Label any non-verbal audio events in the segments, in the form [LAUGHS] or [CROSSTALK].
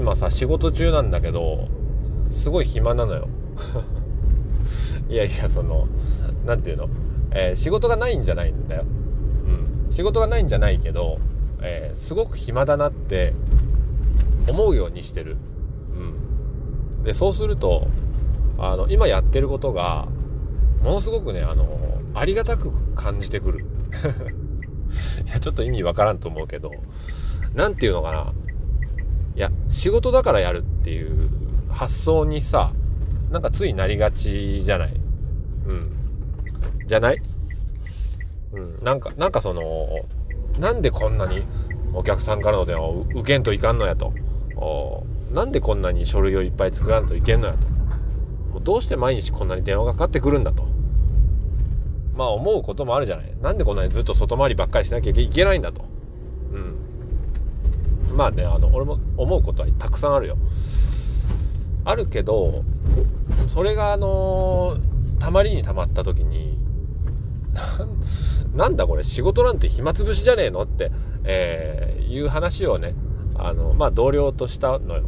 今さ仕事中なんだけどすごい暇なのよ。[LAUGHS] いやいやその何て言うの、えー、仕事がないんじゃないんだよ、うん、仕事がないんじゃないけど、えー、すごく暇だなって思うようにしてる、うん、でそうするとあの今やってることがものすごくねあのありがたく感じてくる。[LAUGHS] いやちょっと意味わからんと思うけど何て言うのかな？いや仕事だからやるっていう発想にさなんかついなりがちじゃない？うん。じゃない？うん。なんかなんかそのなんでこんなにお客さんからの電話を受けんといかんのやと？なんでこんなに書類をいっぱい作らんといけんのやと？もうどうして毎日こんなに電話がかかってくるんだと？まあ思うこともあるじゃない？なんでこんなにずっと外回りばっかりしなきゃいけないんだと？まあねあの俺も思うことはたくさんあるよ。あるけどそれがあのたまりにたまった時に [LAUGHS] なんだこれ仕事なんて暇つぶしじゃねえのって、えー、いう話をねあのまあ同僚としたのよ、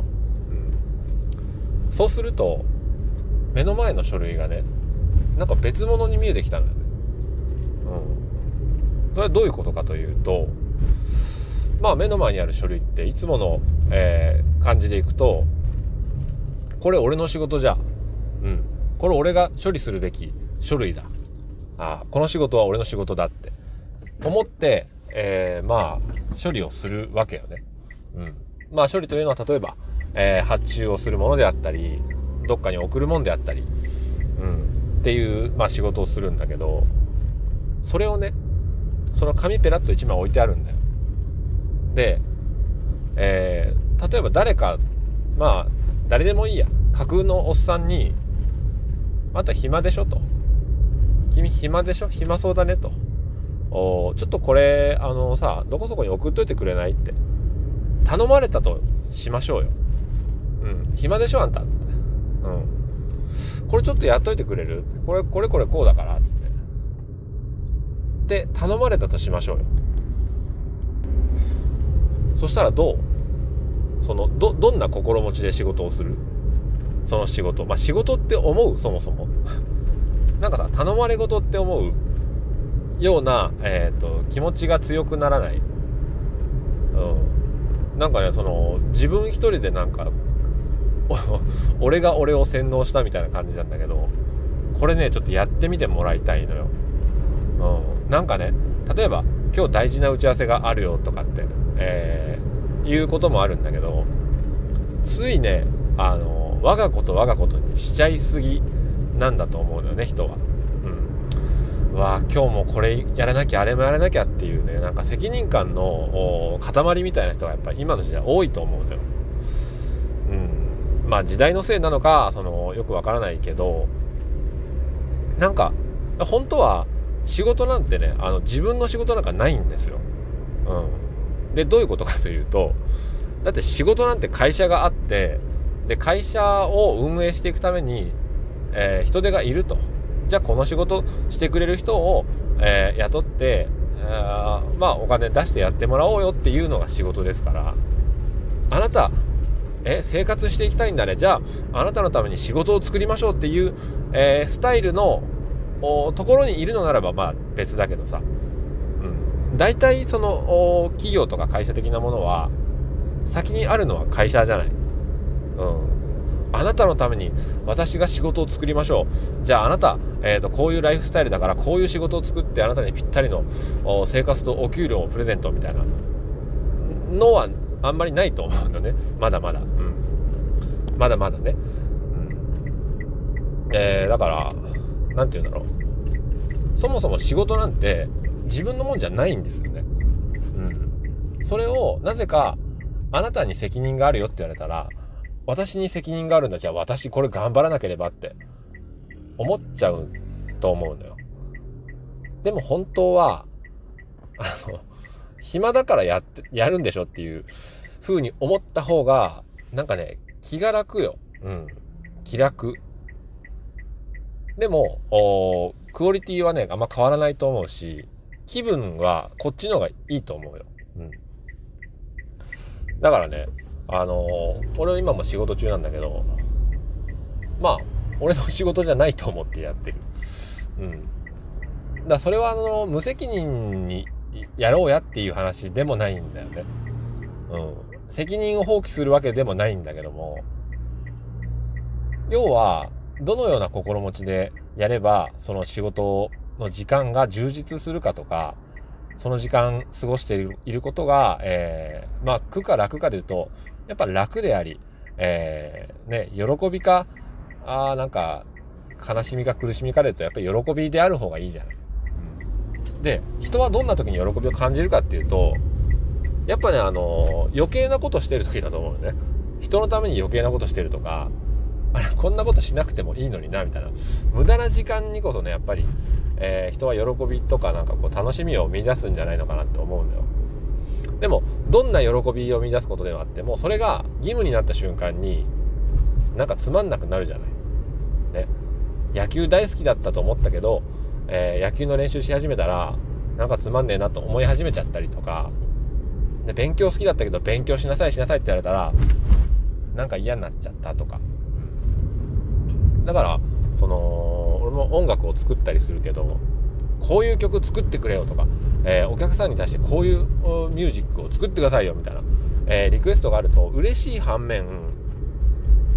うん、そうすると目の前の書類がねなんか別物に見えてきたのよね。うん。それはどういうことかというとまあ目の前にある書類っていつもの、えー、感じでいくとこれ俺の仕事じゃ。うん。これ俺が処理するべき書類だ。あこの仕事は俺の仕事だって。思って、えー、まあ処理をするわけよね。うん、まあ処理というのは例えば、えー、発注をするものであったりどっかに送るもんであったり、うん、っていう、まあ、仕事をするんだけどそれをねその紙ペラッと1枚置いてあるんだよ。で、えー、例えば誰かまあ誰でもいいや架空のおっさんに「あんた暇でしょ?」と「君暇でしょ？暇そうだね」と「おちょっとこれあのさどこそこに送っといてくれない?」って頼まれたとしましょうよ。うん暇でしょあんた。うんこれちょっとやっといてくれる？これこれこれこうだからつって。で頼まれたとしましょうよ。そしたらどう？そのどどんな心持ちで仕事をする？その仕事。まあ仕事って思う？そもそも。[LAUGHS] なんかさ頼まれ事って思う？ような、えーと、気持ちが強くならない、うん、なんかねその自分一人でなんか [LAUGHS] 俺が俺を洗脳したみたいな感じなんだけどこれねちょっとやってみてもらいたいのよ、うん、なんかね例えば今日大事な打ち合わせがあるよとかって、えー、いうこともあるんだけどついねあの我がこと我がことにしちゃいすぎなんだと思うのよね人は。うん、わあ今日もこれやらなきゃあれもやらなきゃっていうねなんか責任感の塊みたいな人がやっぱり今の時代多いと思うのよ。うん、まあ時代のせいなのかそのよくわからないけどなんか本当は仕事なんてねあの自分の仕事なんかないんですよ。うん、でどういうことかというとだって仕事なんて会社があってで会社を運営していくために、えー、人手がいると。じゃあこの仕事してくれる人を、えー、雇って、えー、まあお金出してやってもらおうよっていうのが仕事ですから。あなたえ生活していきたいんだね。じゃああなたのために仕事を作りましょうっていう、えー、スタイルのところにいるのならばまあ別だけどさ、大体その企業とか会社的なものは先にあるのは会社じゃない。うん、あなたのために私が仕事を作りましょう。じゃああなた、えーと、こういうライフスタイルだからこういう仕事を作ってあなたにぴったりの生活とお給料をプレゼントみたいな。のはあんまりないと思うのね。まだまだ、うん、まだまだね、うん。えー、だから何て言うんだろう。そもそも仕事なんて自分のもんじゃないんですよね。うん、それをなぜかあなたに責任があるよって言われたら私に責任があるんだじゃあ私これ頑張らなければって思っちゃうと思うのよ。でも本当はあの暇だからやってやるんでしょっていう風に思った方がなんかね気が楽よ。うん。気楽。でもクオリティはねあんま変わらないと思うし気分はこっちの方がいいと思うよ。うん。だからねあの俺は今も仕事中なんだけどまあ俺の仕事じゃないと思ってやってるうんだそれはあの無責任にやろうやっていう話でもないんだよねうん責任を放棄するわけでもないんだけども要はどのような心持ちでやればその仕事の時間が充実するかとかその時間過ごしていることが、えー、まあ苦か楽かで言うとやっぱ楽であり、えー、ね、喜びかあなんか悲しみか苦しみかで言うとやっぱり喜びである方がいいじゃない。で人はどんな時に喜びを感じるかっていうとやっぱねあの余計なことしてる時だと思うよね。人のために余計なことしてるとかあれこんなことしなくてもいいのになみたいな。無駄な時間にこそねやっぱり、えー、人は喜びとかなんかこう楽しみを見出すんじゃないのかなって思うんだよ。でもどんな喜びを見出すことではあってもそれが義務になった瞬間になんかつまんなくなるじゃない。ね。野球大好きだったと思ったけど、えー、野球の練習し始めたらなんかつまんねえなと思い始めちゃったりとかで勉強好きだったけど勉強しなさいしなさいって言われたらなんか嫌になっちゃったとか。だからその俺も音楽を作ったりするけどこういう曲作ってくれよとか、えー、お客さんに対してこういうミュージックを作ってくださいよみたいな、えー、リクエストがあると嬉しい反面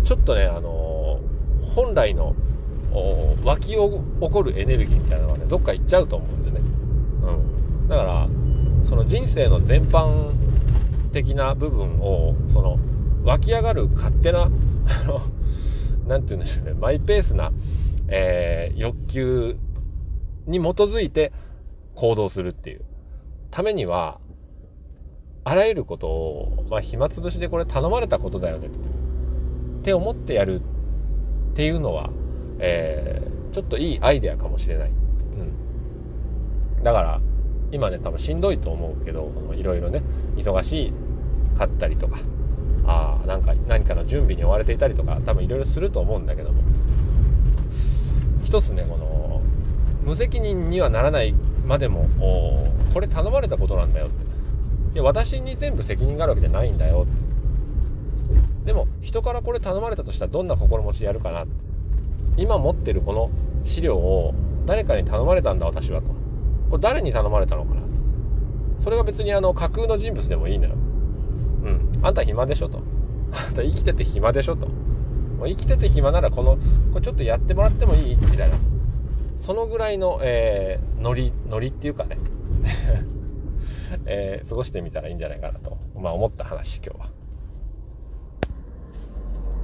ちょっとね、あのー、本来の湧き起こるエネルギーみたいなのがねどっか行っちゃうと思うんでね、うん、だからその人生の全般的な部分をその湧き上がる勝手な何て言うんでしょうね。マイペースな、えー、欲求に基づいて行動するっていう。ためにはあらゆることを、まあ、暇つぶしでこれ頼まれたことだよね。って思ってやるっていうのは、えー、ちょっといいアイデアかもしれない。うん、だから今ね多分しんどいと思うけどいろいろね忙しかったりとか。あなんか何かの準備に追われていたりとか多分いろいろすると思うんだけども。一つねこの無責任にはならないまでもこれ頼まれたことなんだよって。いや私に全部責任があるわけじゃないんだよって。でも人からこれ頼まれたとしたらどんな心持ちやるかなって。今持ってるこの資料を誰かに頼まれたんだ私はと。これ誰に頼まれたのかなそれが別にあの架空の人物でもいいんだよ。うん。あんた暇でしょと。あんた生きてて暇でしょと。もう生きてて暇ならこのこれちょっとやってもらってもいい？みたいな。そのぐらいの、えー、ノリノリっていうかね。[LAUGHS] えー、過ごしてみたらいいんじゃないかなと、まあ、思った話今日は。